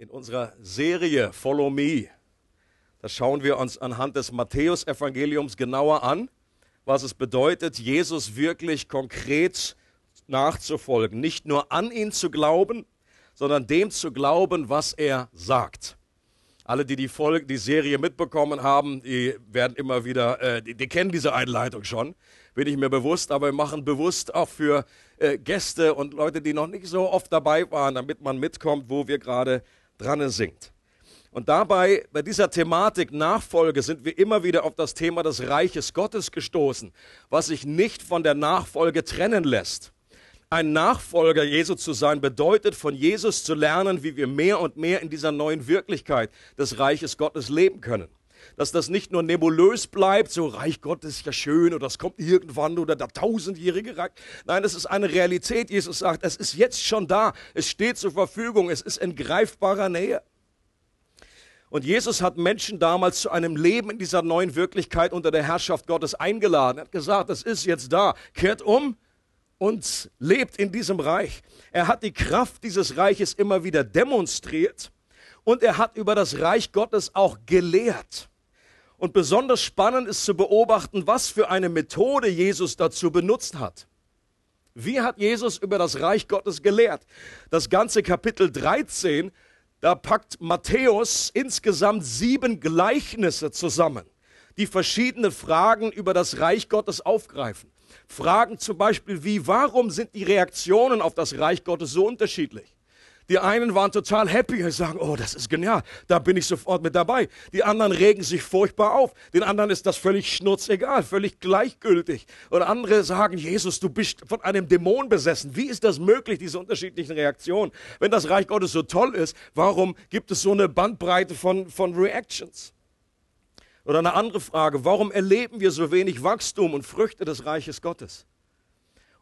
In unserer Serie Follow Me, da schauen wir uns anhand des Matthäusevangeliums genauer an, was es bedeutet, Jesus wirklich konkret nachzufolgen. Nicht nur an ihn zu glauben, sondern dem zu glauben, was er sagt. Alle, die die, Folge, die Serie mitbekommen haben, die werden immer wieder, äh, die, die kennen diese Einleitung schon, bin ich mir bewusst, aber wir machen bewusst auch für äh, Gäste und Leute, die noch nicht so oft dabei waren, damit man mitkommt, wo wir gerade dran singt. Und dabei, bei dieser Thematik Nachfolge, sind wir immer wieder auf das Thema des Reiches Gottes gestoßen, was sich nicht von der Nachfolge trennen lässt. Ein Nachfolger Jesu zu sein bedeutet, von Jesus zu lernen, wie wir mehr und mehr in dieser neuen Wirklichkeit des Reiches Gottes leben können. Dass das nicht nur nebulös bleibt, so Reich Gottes ist ja schön oder das kommt irgendwann oder der tausendjährige Reich. Nein, es ist eine Realität. Jesus sagt, es ist jetzt schon da. Es steht zur Verfügung. Es ist in greifbarer Nähe. Und Jesus hat Menschen damals zu einem Leben in dieser neuen Wirklichkeit unter der Herrschaft Gottes eingeladen. Er hat gesagt, es ist jetzt da. Kehrt um und lebt in diesem Reich. Er hat die Kraft dieses Reiches immer wieder demonstriert und er hat über das Reich Gottes auch gelehrt. Und besonders spannend ist zu beobachten, was für eine Methode Jesus dazu benutzt hat. Wie hat Jesus über das Reich Gottes gelehrt? Das ganze Kapitel 13 da packt Matthäus insgesamt sieben Gleichnisse zusammen, die verschiedene Fragen über das Reich Gottes aufgreifen. Fragen zum Beispiel wie, warum sind die Reaktionen auf das Reich Gottes so unterschiedlich? Die einen waren total happy und sagen, oh, das ist genial, da bin ich sofort mit dabei. Die anderen regen sich furchtbar auf. Den anderen ist das völlig schnurzegal, völlig gleichgültig. Und andere sagen, Jesus, du bist von einem Dämon besessen. Wie ist das möglich, diese unterschiedlichen Reaktionen? Wenn das Reich Gottes so toll ist, warum gibt es so eine Bandbreite von, von Reactions? Oder eine andere Frage, warum erleben wir so wenig Wachstum und Früchte des Reiches Gottes?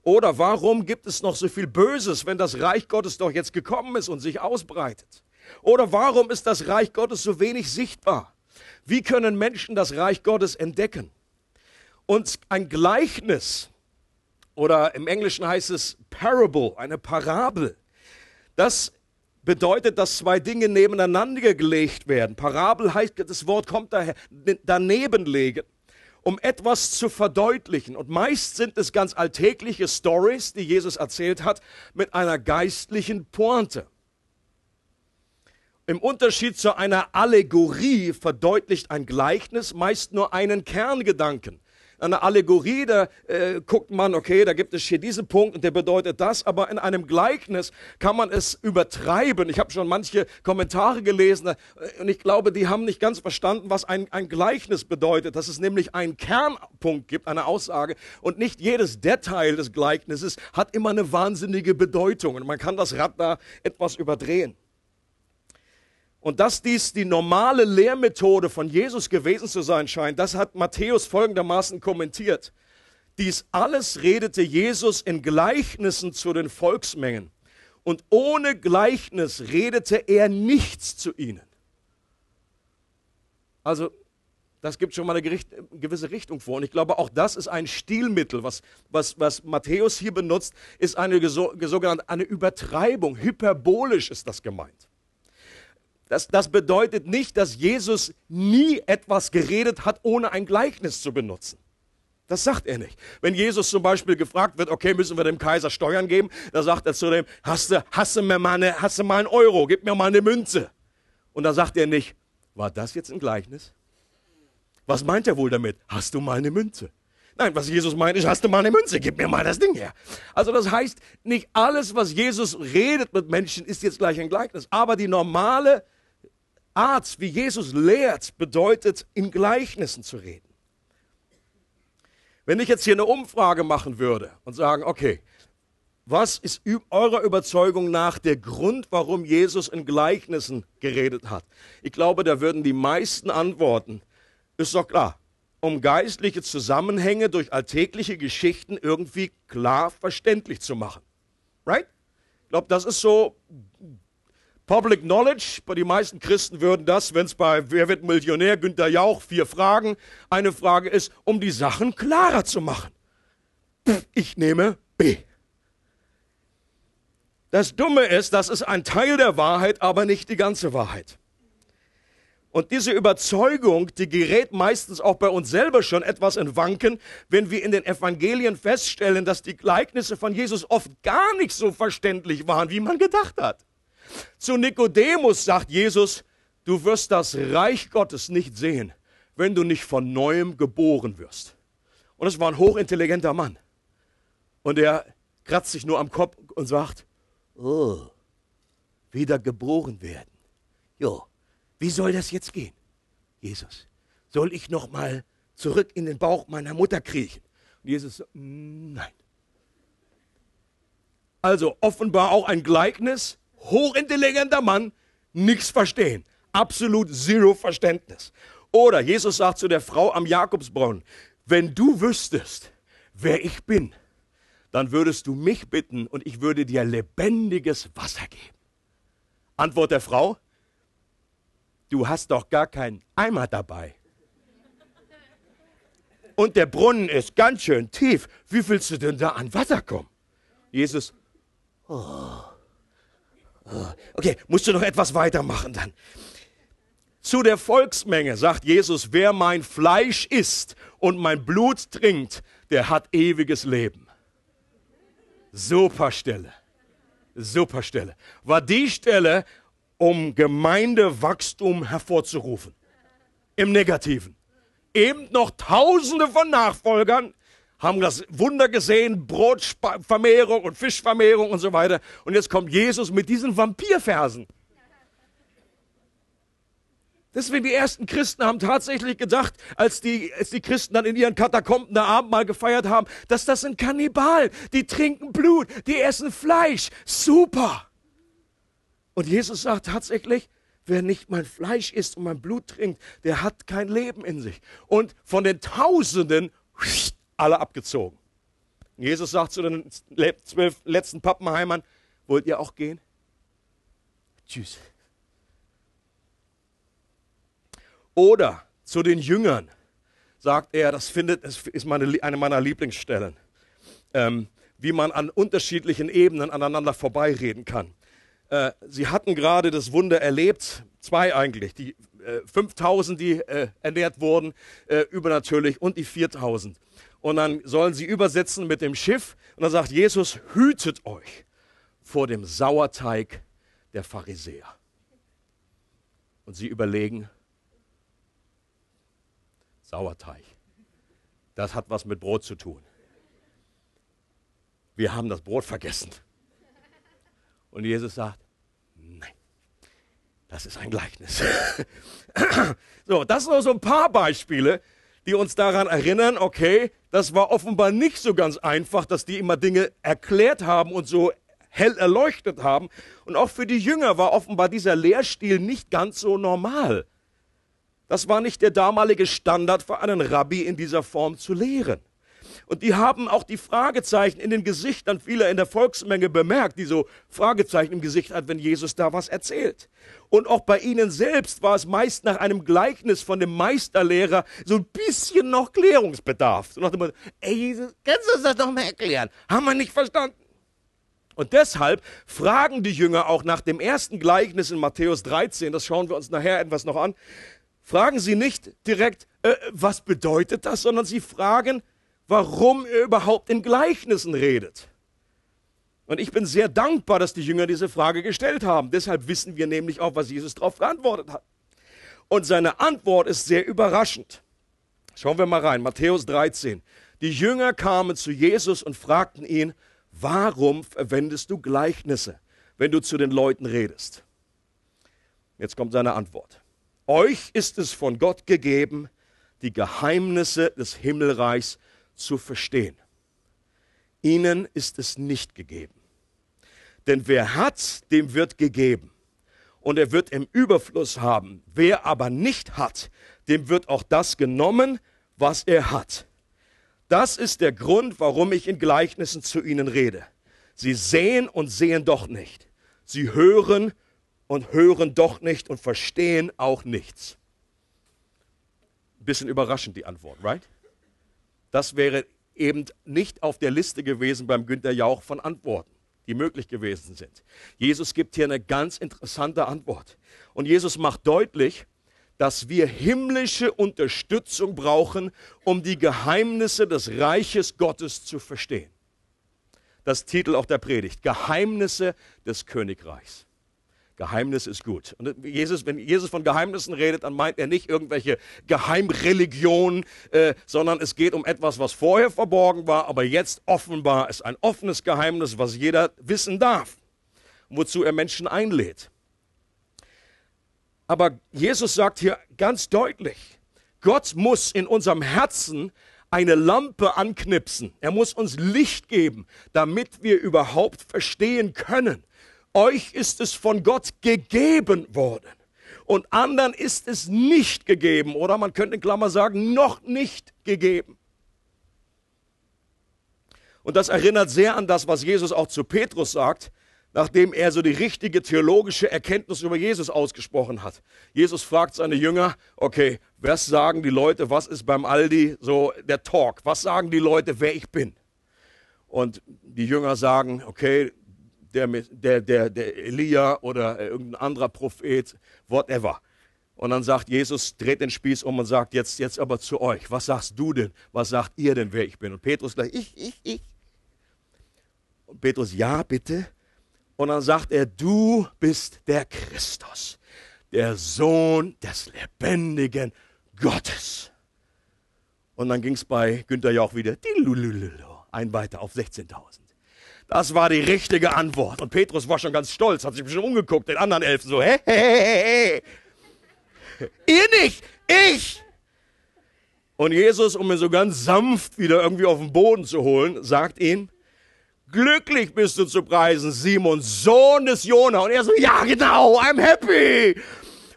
Oder warum gibt es noch so viel Böses, wenn das Reich Gottes doch jetzt gekommen ist und sich ausbreitet? Oder warum ist das Reich Gottes so wenig sichtbar? Wie können Menschen das Reich Gottes entdecken? Und ein Gleichnis, oder im Englischen heißt es Parable, eine Parabel, das bedeutet, dass zwei Dinge nebeneinander gelegt werden. Parabel heißt, das Wort kommt daher, daneben legen um etwas zu verdeutlichen. Und meist sind es ganz alltägliche Stories, die Jesus erzählt hat, mit einer geistlichen Pointe. Im Unterschied zu einer Allegorie verdeutlicht ein Gleichnis meist nur einen Kerngedanken einer Allegorie, da äh, guckt man, okay, da gibt es hier diesen Punkt und der bedeutet das, aber in einem Gleichnis kann man es übertreiben. Ich habe schon manche Kommentare gelesen äh, und ich glaube, die haben nicht ganz verstanden, was ein, ein Gleichnis bedeutet, dass es nämlich einen Kernpunkt gibt, eine Aussage und nicht jedes Detail des Gleichnisses hat immer eine wahnsinnige Bedeutung und man kann das Rad da etwas überdrehen. Und dass dies die normale Lehrmethode von Jesus gewesen zu sein scheint, das hat Matthäus folgendermaßen kommentiert. Dies alles redete Jesus in Gleichnissen zu den Volksmengen. Und ohne Gleichnis redete er nichts zu ihnen. Also, das gibt schon mal eine gewisse Richtung vor. Und ich glaube, auch das ist ein Stilmittel, was, was, was Matthäus hier benutzt, ist eine sogenannte eine Übertreibung. Hyperbolisch ist das gemeint. Das, das bedeutet nicht, dass Jesus nie etwas geredet hat, ohne ein Gleichnis zu benutzen. Das sagt er nicht. Wenn Jesus zum Beispiel gefragt wird, okay, müssen wir dem Kaiser Steuern geben, dann sagt er zu dem, hast du, hast du mir mal eine, hast du mal einen Euro, gib mir mal eine Münze. Und dann sagt er nicht, war das jetzt ein Gleichnis? Was meint er wohl damit? Hast du mal eine Münze? Nein, was Jesus meint, ist, hast du mal eine Münze, gib mir mal das Ding her. Also das heißt, nicht alles, was Jesus redet mit Menschen, ist jetzt gleich ein Gleichnis. Aber die normale Art, wie Jesus lehrt, bedeutet, in Gleichnissen zu reden. Wenn ich jetzt hier eine Umfrage machen würde und sagen, okay, was ist eurer Überzeugung nach der Grund, warum Jesus in Gleichnissen geredet hat? Ich glaube, da würden die meisten antworten, ist doch klar, um geistliche Zusammenhänge durch alltägliche Geschichten irgendwie klar verständlich zu machen. Right? Ich glaube, das ist so Public Knowledge, bei den meisten Christen würden das, wenn es bei Wer wird Millionär, Günter Jauch, vier Fragen, eine Frage ist, um die Sachen klarer zu machen. Ich nehme B. Das Dumme ist, das ist ein Teil der Wahrheit, aber nicht die ganze Wahrheit. Und diese Überzeugung, die gerät meistens auch bei uns selber schon etwas in Wanken, wenn wir in den Evangelien feststellen, dass die Gleichnisse von Jesus oft gar nicht so verständlich waren, wie man gedacht hat. Zu Nikodemus sagt Jesus, du wirst das Reich Gottes nicht sehen, wenn du nicht von neuem geboren wirst. Und es war ein hochintelligenter Mann. Und er kratzt sich nur am Kopf und sagt, oh, wieder geboren werden. Jo, wie soll das jetzt gehen? Jesus, soll ich noch mal zurück in den Bauch meiner Mutter kriechen? Und Jesus, nein. Also offenbar auch ein Gleichnis, hochintelligenter Mann, nichts verstehen, absolut zero Verständnis. Oder Jesus sagt zu der Frau am Jakobsbrunnen, wenn du wüsstest, wer ich bin, dann würdest du mich bitten und ich würde dir lebendiges Wasser geben. Antwort der Frau, du hast doch gar keinen Eimer dabei. Und der Brunnen ist ganz schön tief. Wie willst du denn da an Wasser kommen? Jesus, oh. Okay, musst du noch etwas weitermachen dann. Zu der Volksmenge sagt Jesus, wer mein Fleisch isst und mein Blut trinkt, der hat ewiges Leben. Super Stelle. Super Stelle. War die Stelle, um Gemeindewachstum hervorzurufen. Im Negativen. Eben noch Tausende von Nachfolgern haben das Wunder gesehen, Brotvermehrung und Fischvermehrung und so weiter. Und jetzt kommt Jesus mit diesen Vampirversen. Deswegen die ersten Christen haben tatsächlich gedacht, als die, als die Christen dann in ihren Katakomben der Abendmahl gefeiert haben, dass das sind Kannibalen, die trinken Blut, die essen Fleisch. Super! Und Jesus sagt tatsächlich, wer nicht mein Fleisch isst und mein Blut trinkt, der hat kein Leben in sich. Und von den Tausenden alle abgezogen. Jesus sagt zu den zwölf letzten Pappenheimern, wollt ihr auch gehen? Tschüss. Oder zu den Jüngern sagt er, das findet, das ist meine, eine meiner Lieblingsstellen, ähm, wie man an unterschiedlichen Ebenen aneinander vorbeireden kann. Äh, sie hatten gerade das Wunder erlebt, zwei eigentlich, die äh, 5000, die äh, ernährt wurden, äh, übernatürlich, und die 4000. Und dann sollen sie übersetzen mit dem Schiff, und dann sagt Jesus, hütet euch vor dem Sauerteig der Pharisäer. Und sie überlegen, Sauerteig, das hat was mit Brot zu tun. Wir haben das Brot vergessen. Und Jesus sagt, nein, das ist ein Gleichnis. so, das sind nur so ein paar Beispiele, die uns daran erinnern, okay, das war offenbar nicht so ganz einfach, dass die immer Dinge erklärt haben und so hell erleuchtet haben. Und auch für die Jünger war offenbar dieser Lehrstil nicht ganz so normal. Das war nicht der damalige Standard für einen Rabbi in dieser Form zu lehren. Und die haben auch die Fragezeichen in den Gesichtern vieler in der Volksmenge bemerkt, die so Fragezeichen im Gesicht hat, wenn Jesus da was erzählt. Und auch bei ihnen selbst war es meist nach einem Gleichnis von dem Meisterlehrer so ein bisschen noch Klärungsbedarf. So nach dem Motto, ey Jesus, kannst du uns das doch mal erklären? Haben wir nicht verstanden? Und deshalb fragen die Jünger auch nach dem ersten Gleichnis in Matthäus 13, das schauen wir uns nachher etwas noch an, fragen sie nicht direkt, äh, was bedeutet das, sondern sie fragen, warum er überhaupt in Gleichnissen redet. Und ich bin sehr dankbar, dass die Jünger diese Frage gestellt haben. Deshalb wissen wir nämlich auch, was Jesus darauf geantwortet hat. Und seine Antwort ist sehr überraschend. Schauen wir mal rein, Matthäus 13. Die Jünger kamen zu Jesus und fragten ihn, warum verwendest du Gleichnisse, wenn du zu den Leuten redest? Jetzt kommt seine Antwort. Euch ist es von Gott gegeben, die Geheimnisse des Himmelreichs zu verstehen. Ihnen ist es nicht gegeben. Denn wer hat, dem wird gegeben. Und er wird im Überfluss haben. Wer aber nicht hat, dem wird auch das genommen, was er hat. Das ist der Grund, warum ich in Gleichnissen zu ihnen rede. Sie sehen und sehen doch nicht. Sie hören und hören doch nicht und verstehen auch nichts. Bisschen überraschend die Antwort, right? Das wäre eben nicht auf der Liste gewesen beim Günter Jauch von Antworten. die möglich gewesen sind. Jesus gibt hier eine ganz interessante Antwort. Und Jesus macht deutlich, dass wir himmlische Unterstützung brauchen, um die Geheimnisse des Reiches Gottes zu verstehen. Das Titel auch der Predigt, Geheimnisse des Königreichs. Geheimnis ist gut. Und Jesus, wenn Jesus von Geheimnissen redet, dann meint er nicht irgendwelche Geheimreligionen, äh, sondern es geht um etwas, was vorher verborgen war, aber jetzt offenbar ist. Ein offenes Geheimnis, was jeder wissen darf, wozu er Menschen einlädt. Aber Jesus sagt hier ganz deutlich, Gott muss in unserem Herzen eine Lampe anknipsen. Er muss uns Licht geben, damit wir überhaupt verstehen können. Euch ist es von Gott gegeben worden und anderen ist es nicht gegeben oder man könnte in Klammer sagen, noch nicht gegeben. Und das erinnert sehr an das, was Jesus auch zu Petrus sagt nachdem er so die richtige theologische Erkenntnis über Jesus ausgesprochen hat. Jesus fragt seine Jünger, okay, was sagen die Leute, was ist beim Aldi so der Talk? Was sagen die Leute, wer ich bin? Und die Jünger sagen, okay, der, der, der, der Elia oder irgendein anderer Prophet, whatever. Und dann sagt Jesus, dreht den Spieß um und sagt, jetzt, jetzt aber zu euch, was sagst du denn? Was sagt ihr denn, wer ich bin? Und Petrus gleich, ich, ich, ich. Und Petrus, ja, bitte. Und dann sagt er, du bist der Christus, der Sohn des lebendigen Gottes. Und dann ging es bei Günther Jauch wieder, ein weiter auf 16.000. Das war die richtige Antwort. Und Petrus war schon ganz stolz, hat sich schon umgeguckt, den anderen Elfen so, hey, hey, hey, hey. Ihr nicht, ich. Und Jesus, um ihn so ganz sanft wieder irgendwie auf den Boden zu holen, sagt ihm, glücklich bist du zu preisen, Simon, Sohn des Jona. Und er so, ja genau, I'm happy.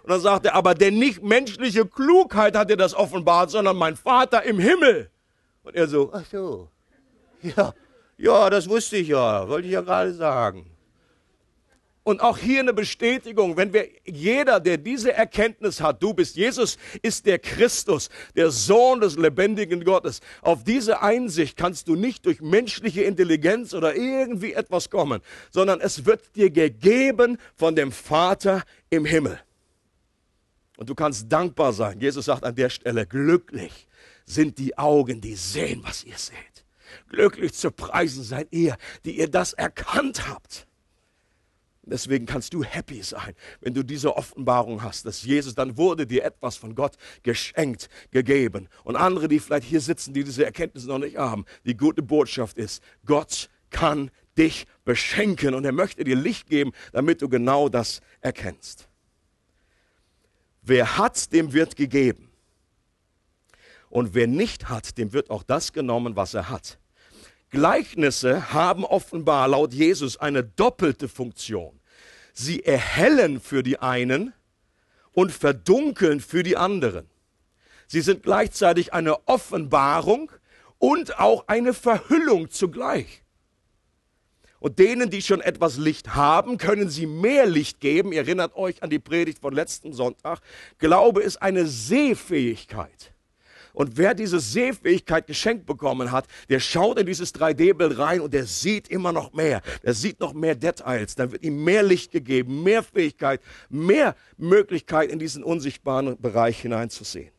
Und dann sagt er, aber denn nicht menschliche Klugheit hat dir das offenbart, sondern mein Vater im Himmel. Und er so, ach so, ja, ja, das wusste ich ja, wollte ich ja gerade sagen. Und auch hier eine Bestätigung, wenn wir jeder, der diese Erkenntnis hat, du bist Jesus, ist der Christus, der Sohn des lebendigen Gottes. Auf diese Einsicht kannst du nicht durch menschliche Intelligenz oder irgendwie etwas kommen, sondern es wird dir gegeben von dem Vater im Himmel. Und du kannst dankbar sein. Jesus sagt an der Stelle, glücklich sind die Augen, die sehen, was ihr seht. Glücklich zu preisen seid ihr, die ihr das erkannt habt. Deswegen kannst du happy sein, wenn du diese Offenbarung hast, dass Jesus, dann wurde dir etwas von Gott geschenkt, gegeben. Und andere, die vielleicht hier sitzen, die diese Erkenntnis noch nicht haben, die gute Botschaft ist, Gott kann dich beschenken und er möchte dir Licht geben, damit du genau das erkennst. Wer hat, dem wird gegeben. Und wer nicht hat, dem wird auch das genommen, was er hat. Gleichnisse haben offenbar laut Jesus eine doppelte Funktion. Sie erhellen für die einen und verdunkeln für die anderen. Sie sind gleichzeitig eine Offenbarung und auch eine Verhüllung zugleich. Und denen, die schon etwas Licht haben, können sie mehr Licht geben. Ihr erinnert euch an die Predigt von letzten Sonntag. Glaube ist eine Sehfähigkeit. Und wer diese Sehfähigkeit geschenkt bekommen hat, der schaut in dieses 3D-Bild rein und der sieht immer noch mehr. Der sieht noch mehr Details. Dann wird ihm mehr Licht gegeben, mehr Fähigkeit, mehr Möglichkeit in diesen unsichtbaren Bereich hineinzusehen.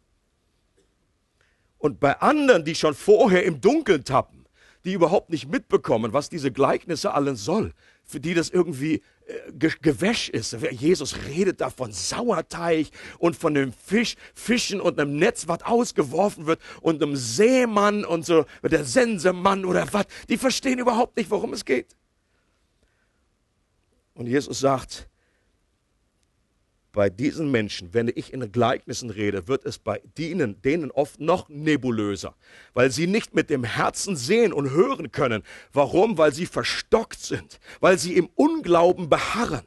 Und bei anderen, die schon vorher im Dunkeln tappen, die überhaupt nicht mitbekommen, was diese Gleichnisse allen soll, für die das irgendwie äh, Gewäsch ist. Jesus redet da von Sauerteig und von dem Fisch, Fischen und einem Netz, was ausgeworfen wird und einem Seemann und so, der Sensemann oder was. Die verstehen überhaupt nicht, worum es geht. Und Jesus sagt, bei diesen Menschen, wenn ich in Gleichnissen rede, wird es bei denen, denen oft noch nebulöser, weil sie nicht mit dem Herzen sehen und hören können. Warum? Weil sie verstockt sind, weil sie im Unglauben beharren.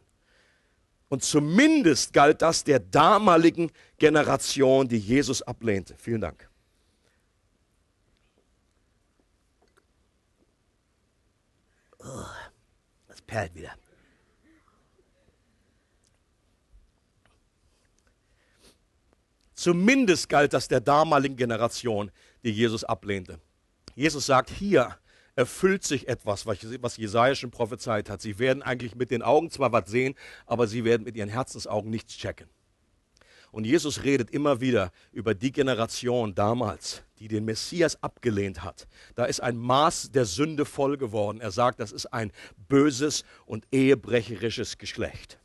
Und zumindest galt das der damaligen Generation, die Jesus ablehnte. Vielen Dank. Oh, das perlt wieder. Zumindest galt das der damaligen Generation, die Jesus ablehnte. Jesus sagt hier erfüllt sich etwas, was Jesaja schon prophezeit hat. Sie werden eigentlich mit den Augen zwar was sehen, aber sie werden mit ihren Herzensaugen nichts checken. Und Jesus redet immer wieder über die Generation damals, die den Messias abgelehnt hat. Da ist ein Maß der Sünde voll geworden. Er sagt, das ist ein böses und ehebrecherisches Geschlecht.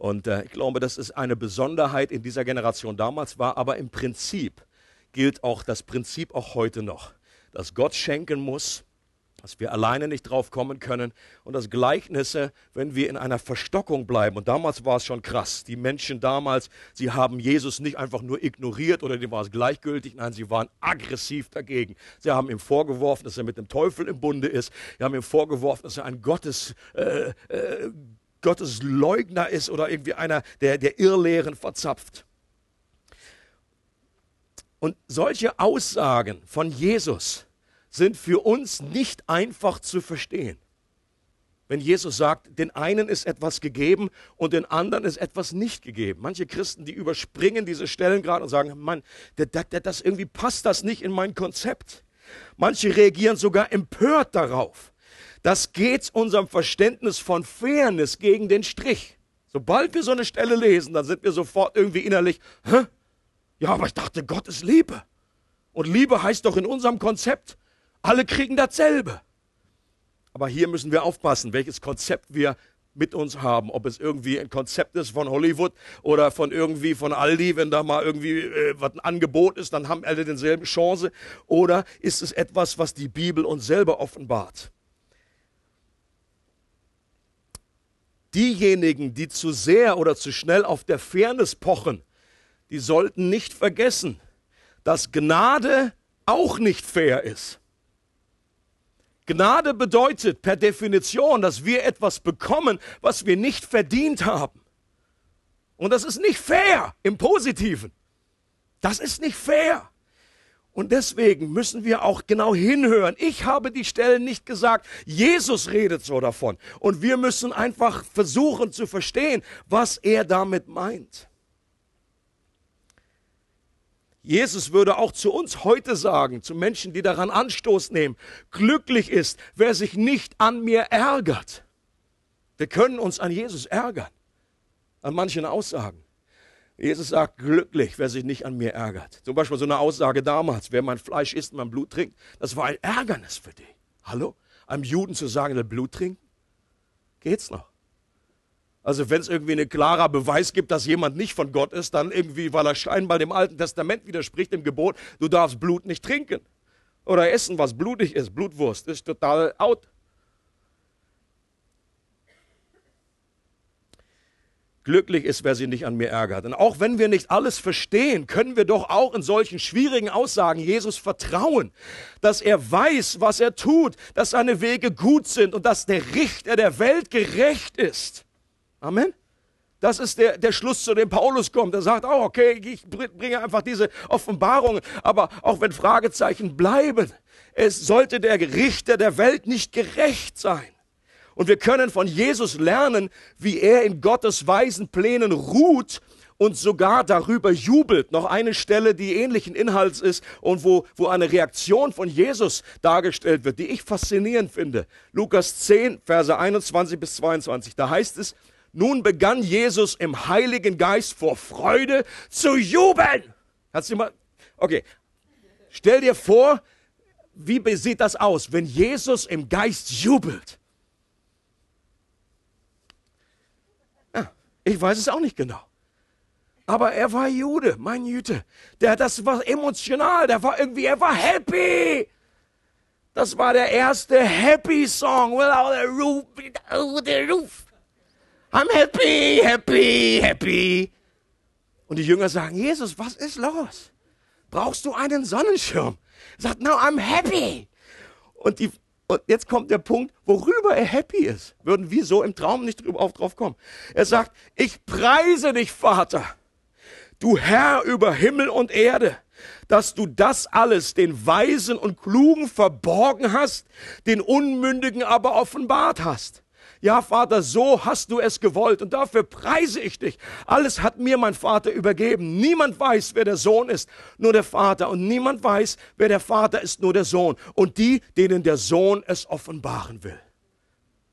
Und äh, ich glaube, das ist eine Besonderheit in dieser Generation damals war, aber im Prinzip gilt auch das Prinzip auch heute noch, dass Gott schenken muss, dass wir alleine nicht drauf kommen können und dass Gleichnisse, wenn wir in einer Verstockung bleiben, und damals war es schon krass, die Menschen damals, sie haben Jesus nicht einfach nur ignoriert oder dem war es gleichgültig, nein, sie waren aggressiv dagegen. Sie haben ihm vorgeworfen, dass er mit dem Teufel im Bunde ist, sie haben ihm vorgeworfen, dass er ein Gottes, äh, äh, Gottes Leugner ist oder irgendwie einer, der, der Irrlehren verzapft. Und solche Aussagen von Jesus sind für uns nicht einfach zu verstehen. Wenn Jesus sagt, den einen ist etwas gegeben und den anderen ist etwas nicht gegeben. Manche Christen, die überspringen diese Stellen gerade und sagen, Mann, das, das, das irgendwie passt das nicht in mein Konzept. Manche reagieren sogar empört darauf. Das geht unserem Verständnis von Fairness gegen den Strich. Sobald wir so eine Stelle lesen, dann sind wir sofort irgendwie innerlich, Hä? ja, aber ich dachte, Gott ist Liebe. Und Liebe heißt doch in unserem Konzept, alle kriegen dasselbe. Aber hier müssen wir aufpassen, welches Konzept wir mit uns haben. Ob es irgendwie ein Konzept ist von Hollywood oder von irgendwie von Aldi, wenn da mal irgendwie äh, was ein Angebot ist, dann haben alle denselben Chance. Oder ist es etwas, was die Bibel uns selber offenbart? Diejenigen, die zu sehr oder zu schnell auf der Fairness pochen, die sollten nicht vergessen, dass Gnade auch nicht fair ist. Gnade bedeutet per Definition, dass wir etwas bekommen, was wir nicht verdient haben. Und das ist nicht fair im positiven. Das ist nicht fair. Und deswegen müssen wir auch genau hinhören. Ich habe die Stellen nicht gesagt. Jesus redet so davon. Und wir müssen einfach versuchen zu verstehen, was er damit meint. Jesus würde auch zu uns heute sagen, zu Menschen, die daran Anstoß nehmen, glücklich ist, wer sich nicht an mir ärgert. Wir können uns an Jesus ärgern, an manchen Aussagen. Jesus sagt, glücklich, wer sich nicht an mir ärgert. Zum Beispiel so eine Aussage damals, wer mein Fleisch isst und mein Blut trinkt, das war ein Ärgernis für dich. Hallo? Einem Juden zu sagen, der Blut trinkt? Geht's noch? Also wenn es irgendwie ein klarer Beweis gibt, dass jemand nicht von Gott ist, dann irgendwie, weil er scheinbar dem Alten Testament widerspricht, dem Gebot, du darfst Blut nicht trinken oder essen, was blutig ist. Blutwurst ist total out. Glücklich ist, wer sich nicht an mir ärgert. Und auch wenn wir nicht alles verstehen, können wir doch auch in solchen schwierigen Aussagen Jesus vertrauen, dass er weiß, was er tut, dass seine Wege gut sind und dass der Richter der Welt gerecht ist. Amen. Das ist der, der Schluss, zu dem Paulus kommt. Er sagt, oh, okay, ich bringe einfach diese Offenbarungen. Aber auch wenn Fragezeichen bleiben, es sollte der Richter der Welt nicht gerecht sein. Und wir können von Jesus lernen, wie er in Gottes weisen Plänen ruht und sogar darüber jubelt. Noch eine Stelle, die ähnlichen Inhalts ist und wo, wo eine Reaktion von Jesus dargestellt wird, die ich faszinierend finde. Lukas 10, Verse 21 bis 22. Da heißt es, nun begann Jesus im Heiligen Geist vor Freude zu jubeln. Hast du mal? Okay. Stell dir vor, wie sieht das aus, wenn Jesus im Geist jubelt? Ich weiß es auch nicht genau. Aber er war Jude, mein Jüte. Der, das war emotional, der war irgendwie, er war happy. Das war der erste Happy Song. Without a roof, without a roof. I'm happy, happy, happy. Und die Jünger sagen, Jesus, was ist los? Brauchst du einen Sonnenschirm? Er sagt, no, I'm happy. Und, die, und jetzt kommt der Punkt, worüber er happy ist. Würden wir so im Traum nicht drüber, auf, drauf kommen. Er sagt, ich preise dich, Vater, du Herr über Himmel und Erde, dass du das alles den Weisen und Klugen verborgen hast, den Unmündigen aber offenbart hast. Ja, Vater, so hast du es gewollt und dafür preise ich dich. Alles hat mir mein Vater übergeben. Niemand weiß, wer der Sohn ist, nur der Vater. Und niemand weiß, wer der Vater ist, nur der Sohn. Und die, denen der Sohn es offenbaren will.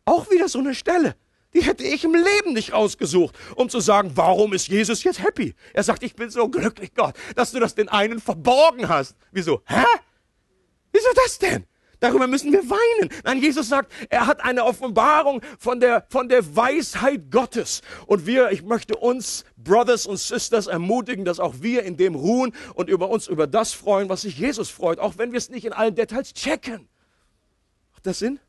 Auch wieder so eine Stelle. Die hätte ich im Leben nicht ausgesucht, um zu sagen, warum ist Jesus jetzt happy? Er sagt, ich bin so glücklich, Gott, dass du das den einen verborgen hast. Wieso? Hä? Wieso das denn? Darüber müssen wir weinen. Nein, Jesus sagt, er hat eine Offenbarung von der, von der Weisheit Gottes. Und wir, ich möchte uns, Brothers und Sisters, ermutigen, dass auch wir in dem ruhen und über uns über das freuen, was sich Jesus freut, auch wenn wir es nicht in allen Details checken. Macht das Sinn?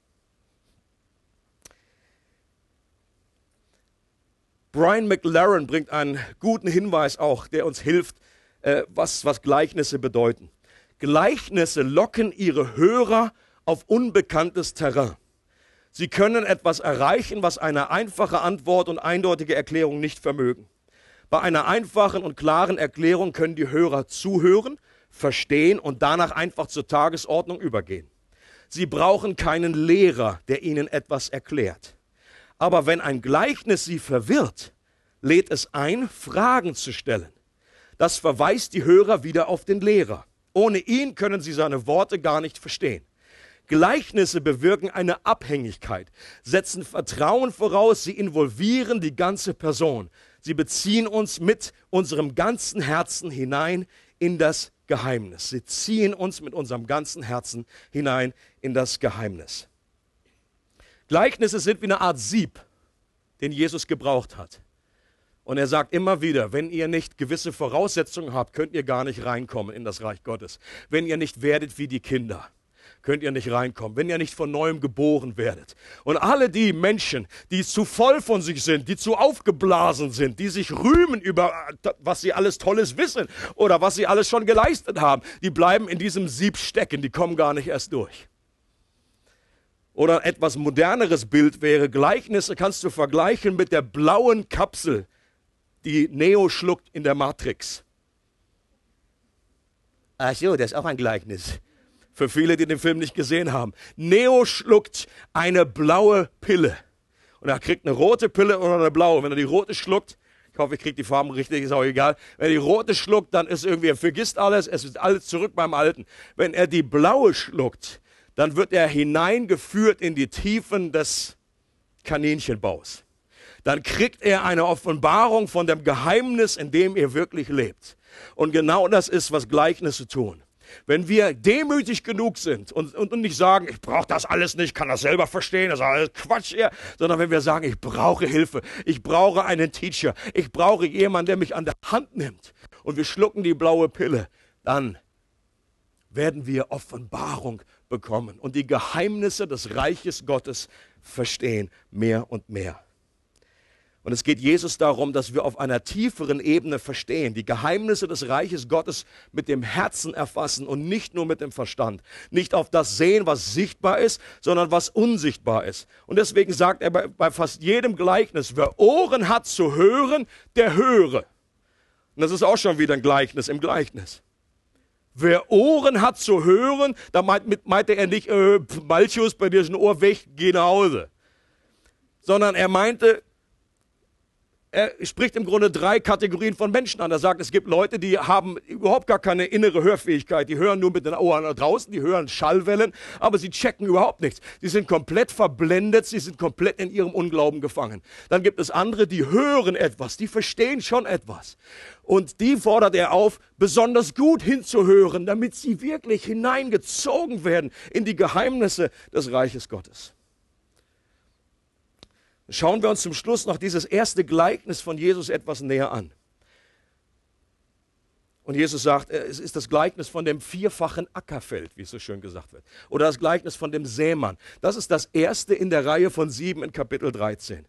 Brian McLaren bringt einen guten Hinweis auch, der uns hilft, äh, was, was Gleichnisse bedeuten. Gleichnisse locken ihre Hörer auf unbekanntes Terrain. Sie können etwas erreichen, was eine einfache Antwort und eindeutige Erklärung nicht vermögen. Bei einer einfachen und klaren Erklärung können die Hörer zuhören, verstehen und danach einfach zur Tagesordnung übergehen. Sie brauchen keinen Lehrer, der ihnen etwas erklärt. Aber wenn ein Gleichnis sie verwirrt, lädt es ein, Fragen zu stellen. Das verweist die Hörer wieder auf den Lehrer. Ohne ihn können sie seine Worte gar nicht verstehen. Gleichnisse bewirken eine Abhängigkeit, setzen Vertrauen voraus, sie involvieren die ganze Person. Sie beziehen uns mit unserem ganzen Herzen hinein in das Geheimnis. Sie ziehen uns mit unserem ganzen Herzen hinein in das Geheimnis. Gleichnisse sind wie eine Art Sieb, den Jesus gebraucht hat. Und er sagt immer wieder, wenn ihr nicht gewisse Voraussetzungen habt, könnt ihr gar nicht reinkommen in das Reich Gottes. Wenn ihr nicht werdet wie die Kinder, könnt ihr nicht reinkommen. Wenn ihr nicht von neuem geboren werdet. Und alle die Menschen, die zu voll von sich sind, die zu aufgeblasen sind, die sich rühmen über, was sie alles Tolles wissen oder was sie alles schon geleistet haben, die bleiben in diesem Sieb stecken, die kommen gar nicht erst durch. Oder etwas moderneres Bild wäre, Gleichnisse kannst du vergleichen mit der blauen Kapsel, die Neo schluckt in der Matrix. Ach so, das ist auch ein Gleichnis. Für viele, die den Film nicht gesehen haben. Neo schluckt eine blaue Pille. Und er kriegt eine rote Pille oder eine blaue. Wenn er die rote schluckt, ich hoffe, ich kriege die Farben richtig, ist auch egal. Wenn er die rote schluckt, dann ist irgendwie, er vergisst alles, es ist alles zurück beim Alten. Wenn er die blaue schluckt, dann wird er hineingeführt in die Tiefen des Kaninchenbaus. Dann kriegt er eine Offenbarung von dem Geheimnis, in dem er wirklich lebt. Und genau das ist, was Gleichnisse tun. Wenn wir demütig genug sind und, und, und nicht sagen, ich brauche das alles nicht, kann das selber verstehen, das ist alles Quatsch hier, sondern wenn wir sagen, ich brauche Hilfe, ich brauche einen Teacher, ich brauche jemanden, der mich an der Hand nimmt und wir schlucken die blaue Pille, dann werden wir Offenbarung bekommen und die Geheimnisse des Reiches Gottes verstehen mehr und mehr. Und es geht Jesus darum, dass wir auf einer tieferen Ebene verstehen, die Geheimnisse des Reiches Gottes mit dem Herzen erfassen und nicht nur mit dem Verstand. Nicht auf das sehen, was sichtbar ist, sondern was unsichtbar ist. Und deswegen sagt er bei, bei fast jedem Gleichnis, wer Ohren hat zu hören, der höre. Und das ist auch schon wieder ein Gleichnis im Gleichnis. Wer Ohren hat zu hören, da meint, meinte er nicht, äh, Malchus, bei dir ist ein Ohr weg, geh nach Hause. Sondern er meinte, er spricht im Grunde drei Kategorien von Menschen an. Er sagt, es gibt Leute, die haben überhaupt gar keine innere Hörfähigkeit. Die hören nur mit den Ohren draußen, die hören Schallwellen, aber sie checken überhaupt nichts. Sie sind komplett verblendet, sie sind komplett in ihrem Unglauben gefangen. Dann gibt es andere, die hören etwas, die verstehen schon etwas. Und die fordert er auf, besonders gut hinzuhören, damit sie wirklich hineingezogen werden in die Geheimnisse des Reiches Gottes. Schauen wir uns zum Schluss noch dieses erste Gleichnis von Jesus etwas näher an. Und Jesus sagt, äh, es ist das Gleichnis von dem vierfachen Ackerfeld, wie es so schön gesagt wird. Oder das Gleichnis von dem Sämann. Das ist das erste in der Reihe von sieben in Kapitel 13.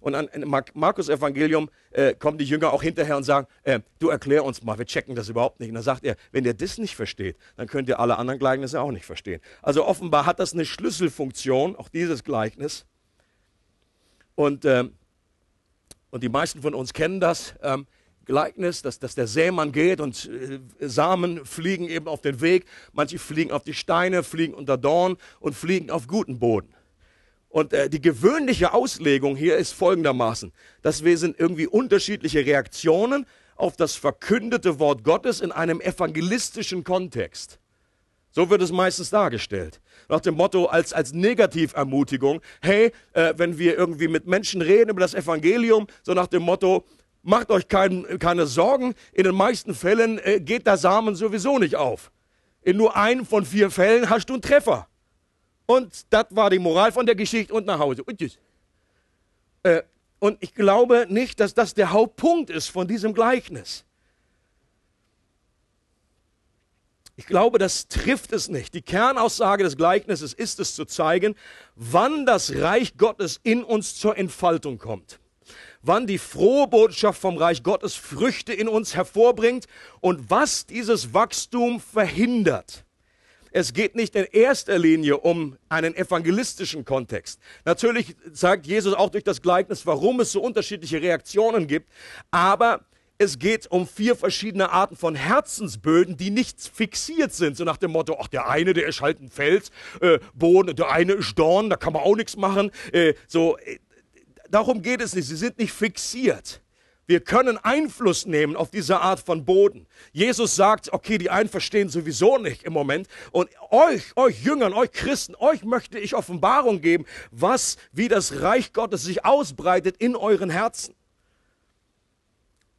Und an Markus Evangelium äh, kommen die Jünger auch hinterher und sagen, äh, du erklär uns mal, wir checken das überhaupt nicht. Und dann sagt er, wenn ihr das nicht versteht, dann könnt ihr alle anderen Gleichnisse auch nicht verstehen. Also offenbar hat das eine Schlüsselfunktion, auch dieses Gleichnis. Und, ähm, und die meisten von uns kennen das ähm, Gleichnis, dass, dass der Sämann geht und äh, Samen fliegen eben auf den Weg. Manche fliegen auf die Steine, fliegen unter Dorn und fliegen auf guten Boden. Und äh, die gewöhnliche Auslegung hier ist folgendermaßen, dass wir sind irgendwie unterschiedliche Reaktionen auf das verkündete Wort Gottes in einem evangelistischen Kontext. So wird es meistens dargestellt. Nach dem Motto als, als Negativermutigung, hey, äh, wenn wir irgendwie mit Menschen reden über das Evangelium, so nach dem Motto, macht euch kein, keine Sorgen, in den meisten Fällen äh, geht der Samen sowieso nicht auf. In nur einem von vier Fällen hast du einen Treffer. Und das war die Moral von der Geschichte und nach Hause. Und. Äh, und ich glaube nicht, dass das der Hauptpunkt ist von diesem Gleichnis. Ich glaube, das trifft es nicht. Die Kernaussage des Gleichnisses ist es zu zeigen, wann das Reich Gottes in uns zur Entfaltung kommt. Wann die frohe Botschaft vom Reich Gottes Früchte in uns hervorbringt und was dieses Wachstum verhindert. Es geht nicht in erster Linie um einen evangelistischen Kontext. Natürlich sagt Jesus auch durch das Gleichnis, warum es so unterschiedliche Reaktionen gibt, aber es geht um vier verschiedene Arten von Herzensböden, die nicht fixiert sind. So nach dem Motto, ach, der eine, der ist halt ein Felsboden, äh, der eine ist Dorn, da kann man auch nichts machen. Äh, so, äh, darum geht es nicht. Sie sind nicht fixiert. Wir können Einfluss nehmen auf diese Art von Boden. Jesus sagt, okay, die einen verstehen sowieso nicht im Moment. Und euch, euch Jüngern, euch Christen, euch möchte ich Offenbarung geben, was, wie das Reich Gottes sich ausbreitet in euren Herzen.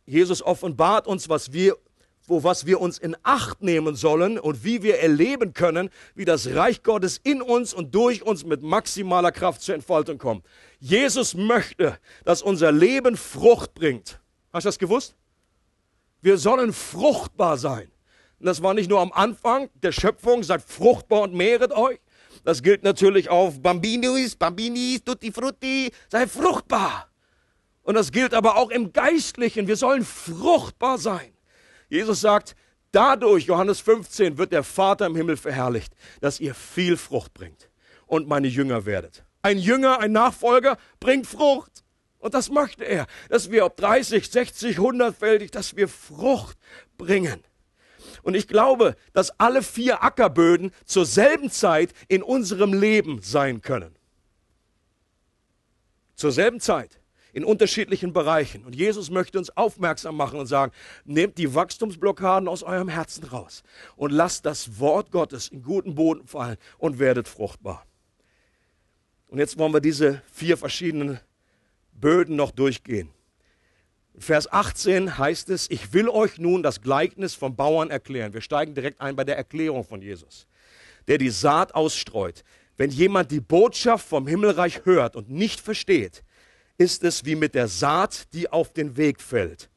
Jesus offenbart uns, was wir wo was wir uns in Acht nehmen sollen und wie wir erleben können, wie das Reich Gottes in uns und durch uns mit maximaler Kraft zur Entfaltung kommt. Jesus möchte, dass unser Leben Frucht bringt. Hast du das gewusst? Wir sollen fruchtbar sein. Und das war nicht nur am Anfang der Schöpfung, seid fruchtbar und mehret euch. Das gilt natürlich auf Bambinis, Bambinis, Tutti Frutti, sei fruchtbar. Und das gilt aber auch im Geistlichen. Wir sollen fruchtbar sein. Jesus sagt, dadurch, Johannes 15, wird der Vater im Himmel verherrlicht, dass ihr viel Frucht bringt und meine Jünger werdet. Ein Jünger, ein Nachfolger bringt Frucht. Und das möchte er, dass wir ob 30, 60, 100-fältig, dass wir Frucht bringen. Und ich glaube, dass alle vier Ackerböden zur selben Zeit in unserem Leben sein können. Zur selben Zeit in unterschiedlichen Bereichen. Und Jesus möchte uns aufmerksam machen und sagen, nehmt die Wachstumsblockaden aus eurem Herzen raus und lasst das Wort Gottes in guten Boden fallen und werdet fruchtbar. Und jetzt wollen wir diese vier verschiedenen Böden noch durchgehen. Vers 18 heißt es, ich will euch nun das Gleichnis vom Bauern erklären. Wir steigen direkt ein bei der Erklärung von Jesus, der die Saat ausstreut. Wenn jemand die Botschaft vom Himmelreich hört und nicht versteht, ist es wie mit der Saat, die auf den Weg fällt.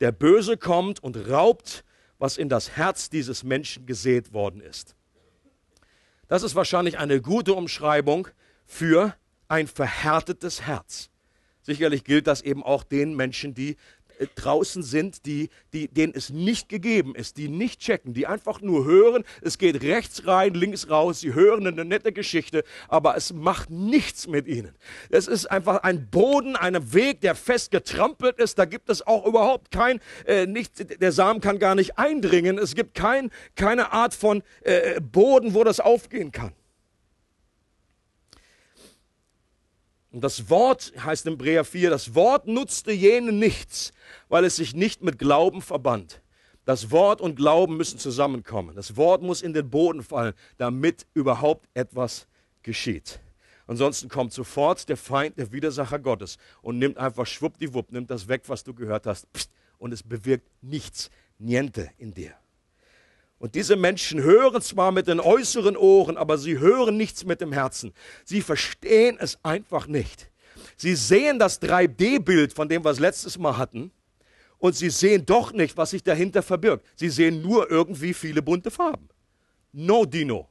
Der Böse kommt und raubt, was in das Herz dieses Menschen gesät worden ist. Das ist wahrscheinlich eine gute Umschreibung für ein verhärtetes Herz. Sicherlich gilt das eben auch den Menschen, die draußen sind, die, die, denen es nicht gegeben ist, die nicht checken, die einfach nur hören, es geht rechts rein, links raus, sie hören eine nette Geschichte, aber es macht nichts mit ihnen. Es ist einfach ein Boden, ein Weg, der fest getrampelt ist, da gibt es auch überhaupt kein, äh, nicht, der Samen kann gar nicht eindringen, es gibt kein, keine Art von äh, Boden, wo das aufgehen kann. Und das Wort heißt im Hebräer 4, das Wort nutzte jenen nichts, weil es sich nicht mit Glauben verband. Das Wort und Glauben müssen zusammenkommen. Das Wort muss in den Boden fallen, damit überhaupt etwas geschieht. Ansonsten kommt sofort der Feind, der Widersacher Gottes und nimmt einfach schwuppdiwupp, nimmt das weg, was du gehört hast, und es bewirkt nichts, niente in dir. Und diese Menschen hören zwar mit den äußeren Ohren, aber sie hören nichts mit dem Herzen. Sie verstehen es einfach nicht. Sie sehen das 3D-Bild, von dem wir es letztes Mal hatten, und sie sehen doch nicht, was sich dahinter verbirgt. Sie sehen nur irgendwie viele bunte Farben. No Dino.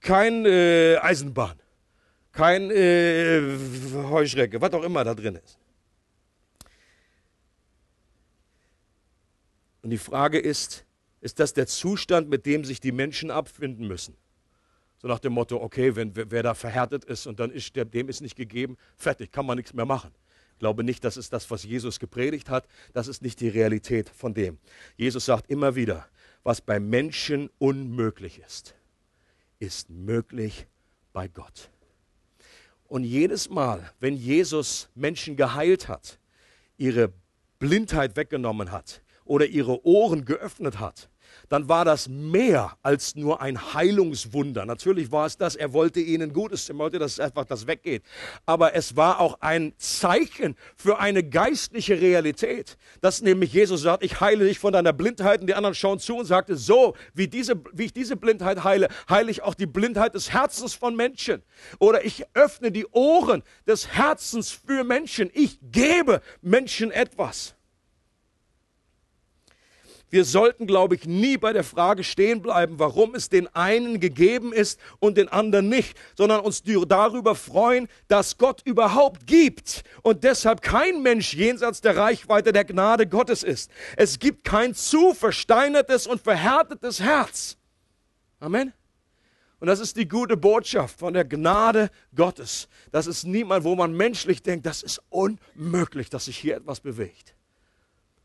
Kein äh, Eisenbahn. Kein äh, Heuschrecke, was auch immer da drin ist. Und die Frage ist, ist das der Zustand, mit dem sich die Menschen abfinden müssen. So nach dem Motto, okay, wenn wer da verhärtet ist und dann ist der, dem ist nicht gegeben, fertig, kann man nichts mehr machen. Ich glaube nicht, das ist das, was Jesus gepredigt hat. Das ist nicht die Realität von dem. Jesus sagt immer wieder, was bei Menschen unmöglich ist, ist möglich bei Gott. Und jedes Mal, wenn Jesus Menschen geheilt hat, ihre Blindheit weggenommen hat oder ihre Ohren geöffnet hat, dann war das mehr als nur ein Heilungswunder. Natürlich war es das, er wollte ihnen Gutes, er wollte, dass einfach das weggeht. Aber es war auch ein Zeichen für eine geistliche Realität, dass nämlich Jesus sagt, ich heile dich von deiner Blindheit und die anderen schauen zu und sagte, so wie, diese, wie ich diese Blindheit heile, heile ich auch die Blindheit des Herzens von Menschen. Oder ich öffne die Ohren des Herzens für Menschen. Ich gebe Menschen etwas. Wir sollten, glaube ich, nie bei der Frage stehen bleiben, warum es den einen gegeben ist und den anderen nicht, sondern uns darüber freuen, dass Gott überhaupt gibt und deshalb kein Mensch jenseits der Reichweite der Gnade Gottes ist. Es gibt kein zu versteinertes und verhärtetes Herz. Amen. Und das ist die gute Botschaft von der Gnade Gottes. Das ist niemand, wo man menschlich denkt, das ist unmöglich, dass sich hier etwas bewegt.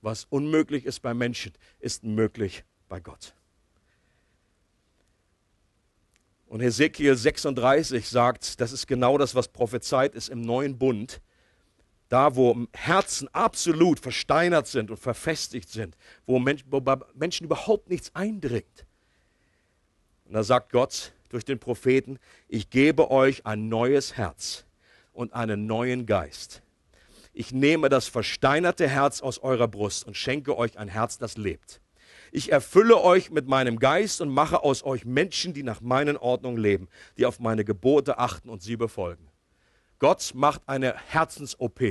Was unmöglich ist bei Menschen, ist möglich bei Gott. Und Hesekiel 36 sagt, das ist genau das, was prophezeit ist im neuen Bund. Da, wo Herzen absolut versteinert sind und verfestigt sind, wo, Mensch, wo bei Menschen überhaupt nichts eindringt. Und da sagt Gott durch den Propheten, ich gebe euch ein neues Herz und einen neuen Geist ich nehme das versteinerte Herz aus eurer Brust und schenke euch ein Herz, das lebt. Ich erfülle euch mit meinem Geist und mache aus euch Menschen, die nach meinen Ordnungen leben, die auf meine Gebote achten und sie befolgen. Gott macht eine Herzens-OP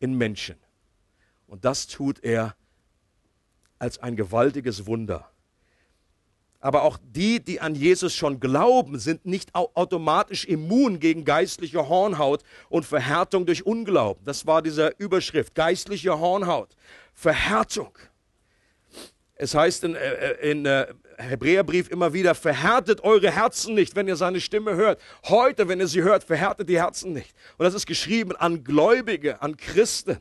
in Menschen. Und das tut er als ein gewaltiges Wunder. Aber auch die, die an Jesus schon glauben, sind nicht automatisch immun gegen geistliche Hornhaut und Verhärtung durch Unglauben. Das war diese Überschrift, geistliche Hornhaut, Verhärtung. Es heißt in, äh, äh, in äh, Hebräerbrief immer wieder, verhärtet eure Herzen nicht, wenn ihr seine Stimme hört. Heute, wenn ihr sie hört, verhärtet die Herzen nicht. Und das ist geschrieben an Gläubige, an Christen.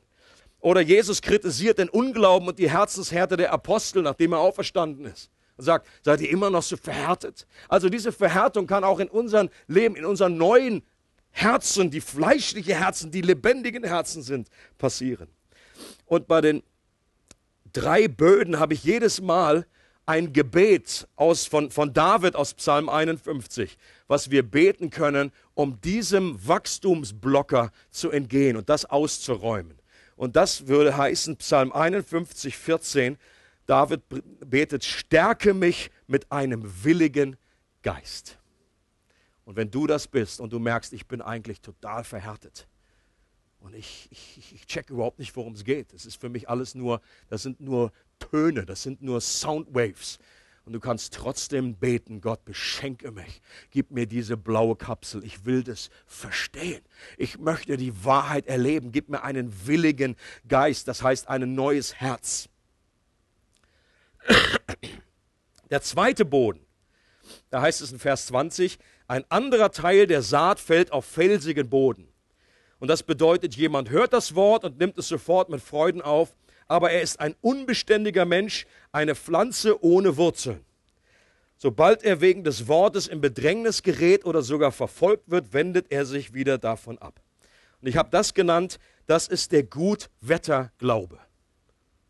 Oder Jesus kritisiert den Unglauben und die Herzenshärte der Apostel, nachdem er auferstanden ist sagt, seid ihr immer noch so verhärtet? Also diese Verhärtung kann auch in unserem Leben, in unseren neuen Herzen, die fleischliche Herzen, die lebendigen Herzen sind, passieren. Und bei den drei Böden habe ich jedes Mal ein Gebet aus, von, von David aus Psalm 51, was wir beten können, um diesem Wachstumsblocker zu entgehen und das auszuräumen. Und das würde heißen, Psalm 51, 14, David betet, stärke mich mit einem willigen Geist. Und wenn du das bist und du merkst, ich bin eigentlich total verhärtet und ich, ich, ich check überhaupt nicht, worum es geht. Das ist für mich alles nur, das sind nur Töne, das sind nur Soundwaves. Und du kannst trotzdem beten, Gott, beschenke mich. Gib mir diese blaue Kapsel. Ich will das verstehen. Ich möchte die Wahrheit erleben. Gib mir einen willigen Geist, das heißt ein neues Herz. Der zweite Boden, da heißt es in Vers 20, ein anderer Teil der Saat fällt auf felsigen Boden. Und das bedeutet, jemand hört das Wort und nimmt es sofort mit Freuden auf, aber er ist ein unbeständiger Mensch, eine Pflanze ohne Wurzeln. Sobald er wegen des Wortes in Bedrängnis gerät oder sogar verfolgt wird, wendet er sich wieder davon ab. Und ich habe das genannt, das ist der Gutwetterglaube.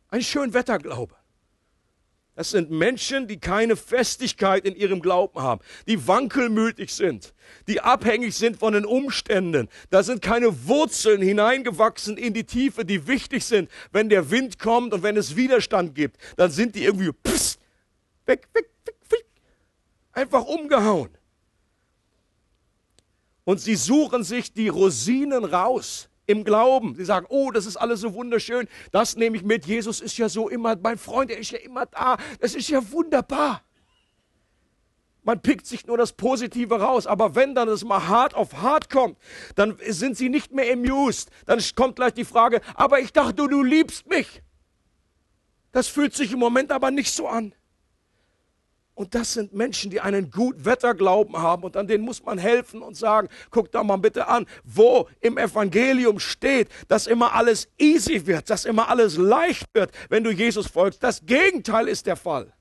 Ein Schönwetterglaube. Das sind Menschen, die keine Festigkeit in ihrem Glauben haben, die wankelmütig sind, die abhängig sind von den Umständen. Da sind keine Wurzeln hineingewachsen in die Tiefe, die wichtig sind. Wenn der Wind kommt und wenn es Widerstand gibt, dann sind die irgendwie pss, weg, weg, weg, weg, einfach umgehauen. Und sie suchen sich die Rosinen raus im Glauben. Sie sagen, oh, das ist alles so wunderschön, das nehme ich mit. Jesus ist ja so immer, mein Freund, er ist ja immer da. Das ist ja wunderbar. Man pickt sich nur das Positive raus, aber wenn dann es mal hart auf hart kommt, dann sind sie nicht mehr amused. Dann kommt gleich die Frage, aber ich dachte, du, du liebst mich. Das fühlt sich im Moment aber nicht so an. Und das sind Menschen, die einen Gutwetterglauben haben und an denen muss man helfen und sagen, guck da mal bitte an, wo im Evangelium steht, dass immer alles easy wird, dass immer alles leicht wird, wenn du Jesus folgst. Das Gegenteil ist der Fall.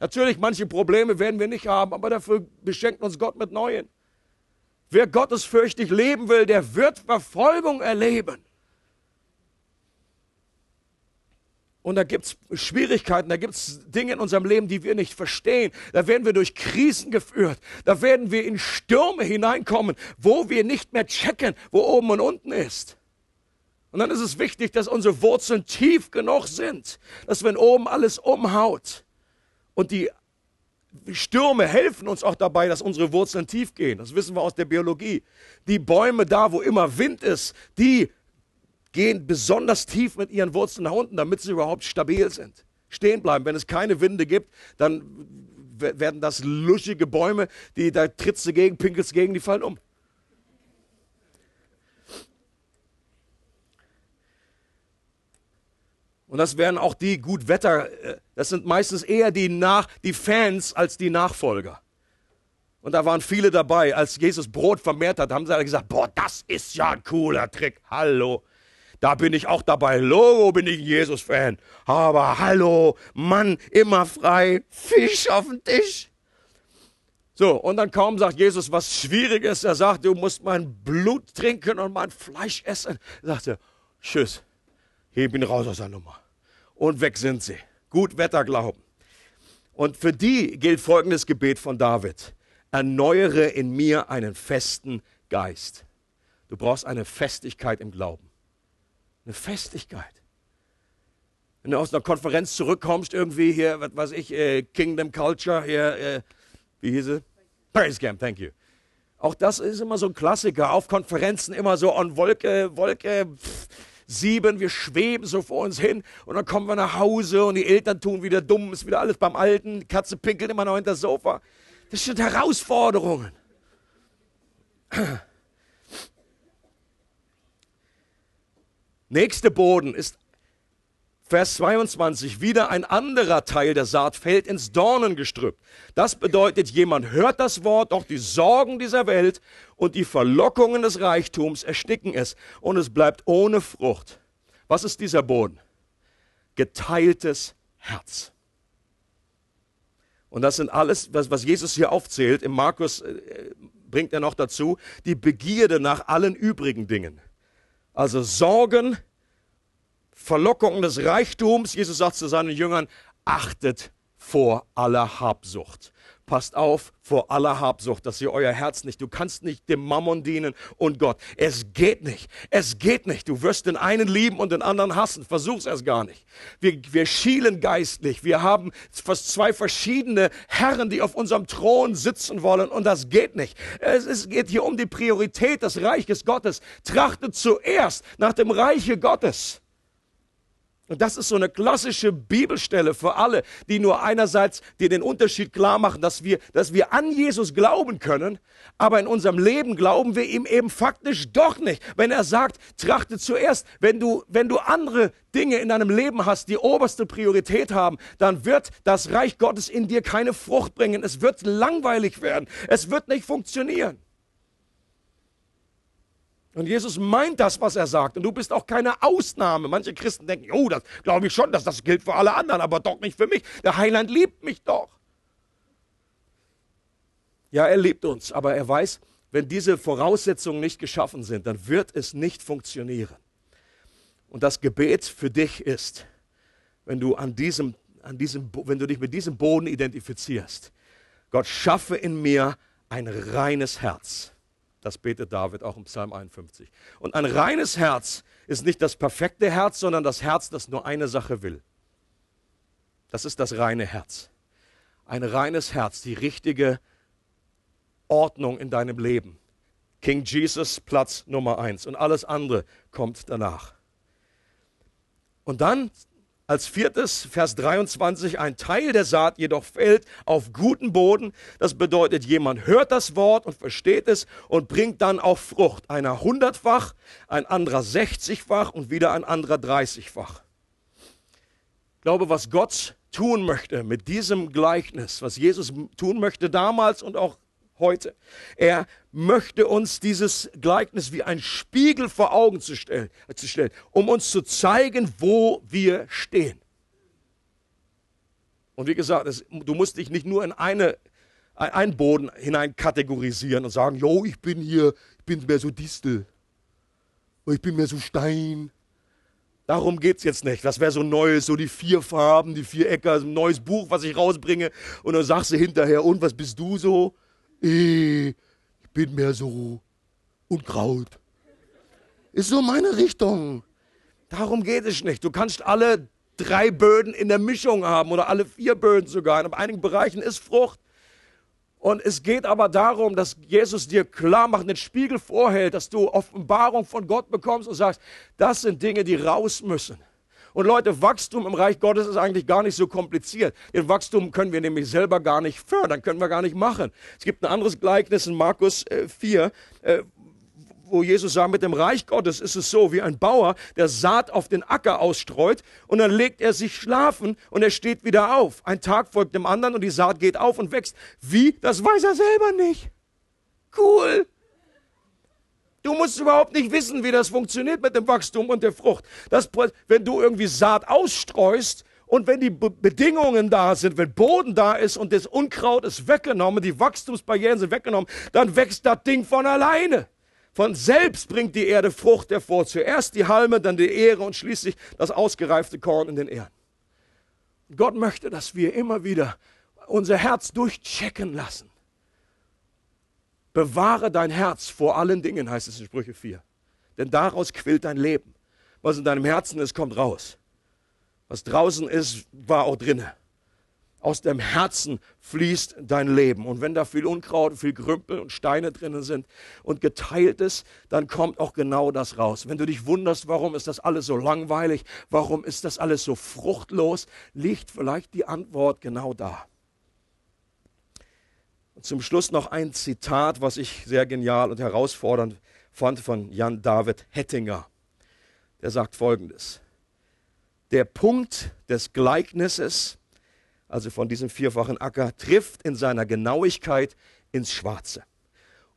Natürlich, manche Probleme werden wir nicht haben, aber dafür beschenkt uns Gott mit neuen. Wer gottesfürchtig leben will, der wird Verfolgung erleben. Und da gibt es Schwierigkeiten, da gibt es Dinge in unserem Leben, die wir nicht verstehen. Da werden wir durch Krisen geführt. Da werden wir in Stürme hineinkommen, wo wir nicht mehr checken, wo oben und unten ist. Und dann ist es wichtig, dass unsere Wurzeln tief genug sind, dass wenn oben alles umhaut und die Stürme helfen uns auch dabei, dass unsere Wurzeln tief gehen. Das wissen wir aus der Biologie. Die Bäume da, wo immer Wind ist, die gehen besonders tief mit ihren Wurzeln nach unten, damit sie überhaupt stabil sind. Stehen bleiben. Wenn es keine Winde gibt, dann werden das luschige Bäume, die da trittst du gegen, pinkelst gegen, die fallen um. Und das wären auch die Gutwetter, äh, das sind meistens eher die, Nach, die Fans als die Nachfolger. Und da waren viele dabei, als Jesus Brot vermehrt hat, haben sie alle gesagt, boah, das ist ja ein cooler Trick. Hallo. Da bin ich auch dabei. Logo bin ich ein Jesus-Fan. Aber hallo, Mann, immer frei, Fisch auf dem Tisch. So, und dann kaum sagt Jesus was Schwieriges. Er sagt, du musst mein Blut trinken und mein Fleisch essen. Sagt er, tschüss, ich bin raus aus der Nummer. Und weg sind sie. Gut Wetter glauben. Und für die gilt folgendes Gebet von David. Erneuere in mir einen festen Geist. Du brauchst eine Festigkeit im Glauben. Eine Festigkeit. Wenn du aus einer Konferenz zurückkommst, irgendwie hier, was weiß ich, äh, Kingdom Culture, hier, äh, wie hieß es? Praise Camp, thank you. Auch das ist immer so ein Klassiker. Auf Konferenzen immer so an Wolke, Wolke pff, sieben, wir schweben so vor uns hin und dann kommen wir nach Hause und die Eltern tun wieder dumm, ist wieder alles beim Alten, die Katze pinkelt immer noch hinter das Sofa. Das sind Herausforderungen. Nächste Boden ist Vers 22, wieder ein anderer Teil der Saat fällt ins Dornengestrüpp. Das bedeutet, jemand hört das Wort, doch die Sorgen dieser Welt und die Verlockungen des Reichtums ersticken es und es bleibt ohne Frucht. Was ist dieser Boden? Geteiltes Herz. Und das sind alles, was, Jesus hier aufzählt. Im Markus äh, bringt er noch dazu, die Begierde nach allen übrigen Dingen. Also Sorgen, Verlockungen des Reichtums. Jesus sagt zu seinen Jüngern, achtet vor aller Habsucht. Passt auf vor aller Habsucht, dass ihr euer Herz nicht, du kannst nicht dem Mammon dienen und Gott. Es geht nicht. Es geht nicht. Du wirst den einen lieben und den anderen hassen. Versuch's erst gar nicht. Wir, wir schielen geistlich. Wir haben fast zwei verschiedene Herren, die auf unserem Thron sitzen wollen und das geht nicht. Es, es geht hier um die Priorität des Reiches Gottes. Trachtet zuerst nach dem Reiche Gottes. Und das ist so eine klassische Bibelstelle für alle, die nur einerseits dir den Unterschied klar machen, dass wir, dass wir an Jesus glauben können, aber in unserem Leben glauben wir ihm eben faktisch doch nicht. Wenn er sagt, trachte zuerst, wenn du, wenn du andere Dinge in deinem Leben hast, die oberste Priorität haben, dann wird das Reich Gottes in dir keine Frucht bringen. Es wird langweilig werden. Es wird nicht funktionieren. Und Jesus meint das, was er sagt. Und du bist auch keine Ausnahme. Manche Christen denken, oh, das glaube ich schon, dass das gilt für alle anderen, aber doch nicht für mich. Der Heiland liebt mich doch. Ja, er liebt uns, aber er weiß, wenn diese Voraussetzungen nicht geschaffen sind, dann wird es nicht funktionieren. Und das Gebet für dich ist, wenn du an diesem, an diesem, wenn du dich mit diesem Boden identifizierst, Gott schaffe in mir ein reines Herz das betet David auch im Psalm 51. Und ein reines Herz ist nicht das perfekte Herz, sondern das Herz, das nur eine Sache will. Das ist das reine Herz. Ein reines Herz, die richtige Ordnung in deinem Leben. King Jesus Platz Nummer eins und alles andere kommt danach. Und dann als viertes, Vers 23, ein Teil der Saat jedoch fällt auf guten Boden. Das bedeutet, jemand hört das Wort und versteht es und bringt dann auch Frucht. Einer hundertfach, ein anderer sechzigfach und wieder ein anderer dreißigfach. Ich glaube, was Gott tun möchte mit diesem Gleichnis, was Jesus tun möchte damals und auch heute. Er möchte uns dieses Gleichnis wie ein Spiegel vor Augen zu stellen, zu stellen, um uns zu zeigen, wo wir stehen. Und wie gesagt, es, du musst dich nicht nur in eine, einen Boden hinein kategorisieren und sagen, jo, ich bin hier, ich bin mehr so Distel. Ich bin mehr so Stein. Darum geht es jetzt nicht. Das wäre so Neues, so die vier Farben, die vier Äcker, ein neues Buch, was ich rausbringe. Und dann sagst du hinterher, und was bist du so? Eh, ich bin mehr so Unkraut. Ist so meine Richtung. Darum geht es nicht. Du kannst alle drei Böden in der Mischung haben oder alle vier Böden sogar. In einigen Bereichen ist Frucht. Und es geht aber darum, dass Jesus dir klar macht, den Spiegel vorhält, dass du Offenbarung von Gott bekommst und sagst, das sind Dinge, die raus müssen. Und Leute, Wachstum im Reich Gottes ist eigentlich gar nicht so kompliziert. Den Wachstum können wir nämlich selber gar nicht fördern, können wir gar nicht machen. Es gibt ein anderes Gleichnis in Markus 4, äh, wo Jesus sagt, mit dem Reich Gottes ist es so, wie ein Bauer, der Saat auf den Acker ausstreut und dann legt er sich schlafen und er steht wieder auf. Ein Tag folgt dem anderen und die Saat geht auf und wächst. Wie? Das weiß er selber nicht. Cool. Musst überhaupt nicht wissen, wie das funktioniert mit dem Wachstum und der Frucht. Das, wenn du irgendwie Saat ausstreust und wenn die Be Bedingungen da sind, wenn Boden da ist und das Unkraut ist weggenommen, die Wachstumsbarrieren sind weggenommen, dann wächst das Ding von alleine. Von selbst bringt die Erde Frucht hervor. Zuerst die Halme, dann die Ehre und schließlich das ausgereifte Korn in den Ähren. Gott möchte, dass wir immer wieder unser Herz durchchecken lassen. Bewahre dein Herz vor allen Dingen, heißt es in Sprüche 4. Denn daraus quillt dein Leben. Was in deinem Herzen ist, kommt raus. Was draußen ist, war auch drinnen. Aus dem Herzen fließt dein Leben. Und wenn da viel Unkraut, viel Grümpel und Steine drinnen sind und geteilt ist, dann kommt auch genau das raus. Wenn du dich wunderst, warum ist das alles so langweilig, warum ist das alles so fruchtlos, liegt vielleicht die Antwort genau da. Und zum Schluss noch ein Zitat, was ich sehr genial und herausfordernd fand von Jan David Hettinger. Der sagt folgendes. Der Punkt des Gleichnisses also von diesem vierfachen Acker, trifft in seiner Genauigkeit ins Schwarze.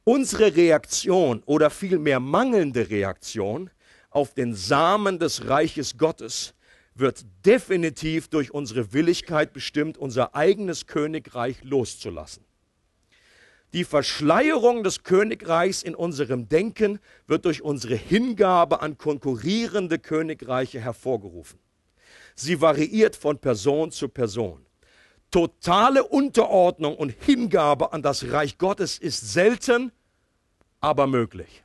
Unsere Reaktion oder vielmehr mangelnde Reaktion auf den Samen des Reiches Gottes wird definitiv durch unsere Willigkeit bestimmt, unser eigenes Königreich loszulassen. Die Verschleierung des Königreichs in unserem Denken wird durch unsere Hingabe an konkurrierende Königreiche hervorgerufen. Sie variiert von Person zu Person. Totale Unterordnung und Hingabe an das Reich Gottes ist selten, aber möglich.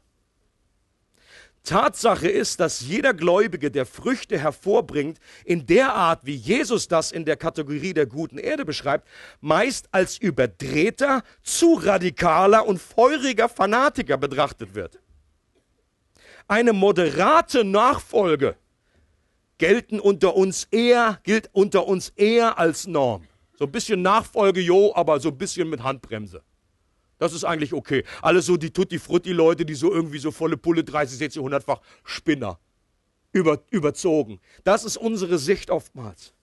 Tatsache ist, dass jeder Gläubige, der Früchte hervorbringt, in der Art, wie Jesus das in der Kategorie der guten Erde beschreibt, meist als überdrehter, zu radikaler und feuriger Fanatiker betrachtet wird. Eine moderate Nachfolge gelten unter uns eher, gilt unter uns eher als Norm. So ein bisschen Nachfolge, jo, aber so ein bisschen mit Handbremse. Das ist eigentlich okay. Alle so die Tutti-Frutti-Leute, die so irgendwie so volle Pulle 30, 60, 100-fach Spinner. Über, überzogen. Das ist unsere Sicht oftmals.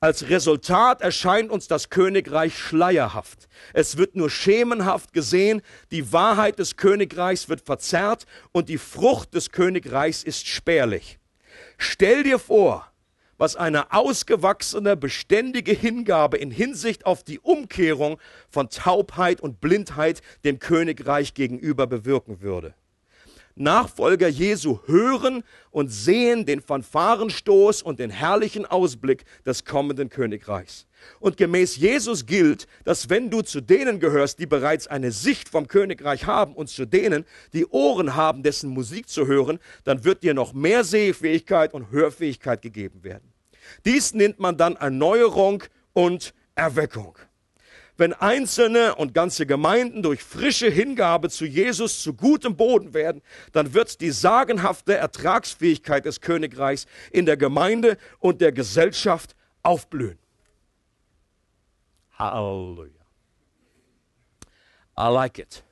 Als Resultat erscheint uns das Königreich schleierhaft. Es wird nur schemenhaft gesehen, die Wahrheit des Königreichs wird verzerrt und die Frucht des Königreichs ist spärlich. Stell dir vor, was eine ausgewachsene, beständige Hingabe in Hinsicht auf die Umkehrung von Taubheit und Blindheit dem Königreich gegenüber bewirken würde. Nachfolger Jesu hören und sehen den Fanfarenstoß und den herrlichen Ausblick des kommenden Königreichs. Und gemäß Jesus gilt, dass wenn du zu denen gehörst, die bereits eine Sicht vom Königreich haben und zu denen, die Ohren haben, dessen Musik zu hören, dann wird dir noch mehr Sehfähigkeit und Hörfähigkeit gegeben werden. Dies nennt man dann Erneuerung und Erweckung. Wenn Einzelne und ganze Gemeinden durch frische Hingabe zu Jesus zu gutem Boden werden, dann wird die sagenhafte Ertragsfähigkeit des Königreichs in der Gemeinde und der Gesellschaft aufblühen. Halleluja. I like it.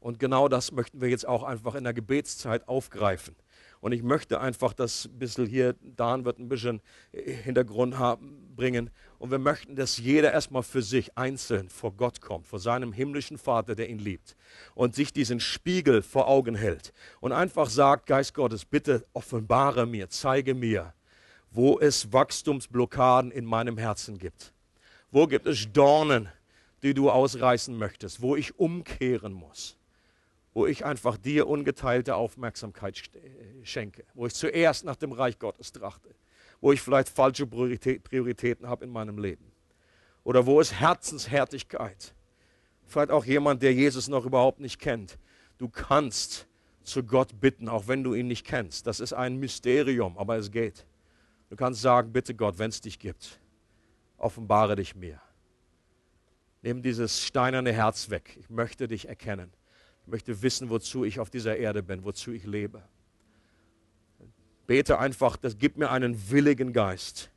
Und genau das möchten wir jetzt auch einfach in der Gebetszeit aufgreifen. Und ich möchte einfach das ein bisschen hier, Dan wird ein bisschen Hintergrund haben, bringen. Und wir möchten, dass jeder erstmal für sich einzeln vor Gott kommt, vor seinem himmlischen Vater, der ihn liebt. Und sich diesen Spiegel vor Augen hält. Und einfach sagt, Geist Gottes, bitte offenbare mir, zeige mir, wo es Wachstumsblockaden in meinem Herzen gibt Wo gibt es Dornen, die du ausreißen möchtest? Wo ich umkehren muss? Wo ich einfach dir ungeteilte Aufmerksamkeit schenke? Wo ich zuerst nach dem Reich Gottes trachte? Wo ich vielleicht falsche Prioritäten habe in meinem Leben? Oder wo ist Herzenshärtigkeit? Vielleicht auch jemand, der Jesus noch überhaupt nicht kennt. Du kannst zu Gott bitten, auch wenn du ihn nicht kennst. Das ist ein Mysterium, aber es geht. Du kannst sagen, bitte Gott, wenn es dich gibt, offenbare dich mir. Nimm dieses steinerne Herz weg. Ich möchte dich erkennen. Ich möchte wissen, wozu ich auf dieser Erde bin, wozu ich lebe. Bete einfach, das gibt mir einen willigen Geist.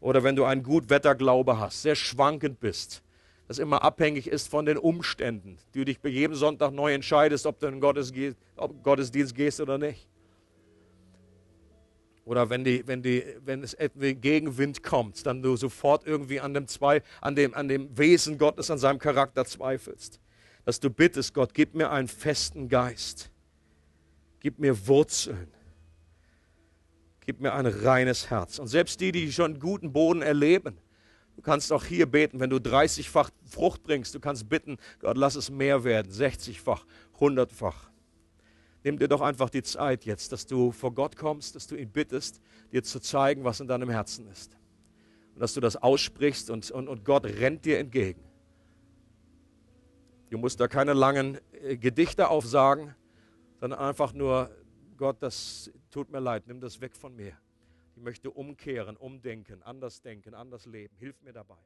Oder wenn du einen Gutwetterglaube hast, sehr schwankend bist, das immer abhängig ist von den Umständen, du dich bei jedem Sonntag neu entscheidest, ob du in den Gottesdienst gehst oder nicht. Oder wenn, die, wenn, die, wenn es Gegenwind kommt, dann du sofort irgendwie an dem, Zwei, an, dem, an dem Wesen Gottes, an seinem Charakter zweifelst. Dass du bittest, Gott, gib mir einen festen Geist. Gib mir Wurzeln. Gib mir ein reines Herz. Und selbst die, die schon guten Boden erleben, du kannst auch hier beten, wenn du 30-fach Frucht bringst, du kannst bitten, Gott, lass es mehr werden, 60-fach, 100-fach. Nimm dir doch einfach die Zeit jetzt, dass du vor Gott kommst, dass du ihn bittest, dir zu zeigen, was in deinem Herzen ist. Und dass du das aussprichst und, und, und Gott rennt dir entgegen. Du musst da keine langen äh, Gedichte aufsagen, sondern einfach nur, Gott, das tut mir leid, nimm das weg von mir. Ich möchte umkehren, umdenken, anders denken, anders leben. Hilf mir dabei.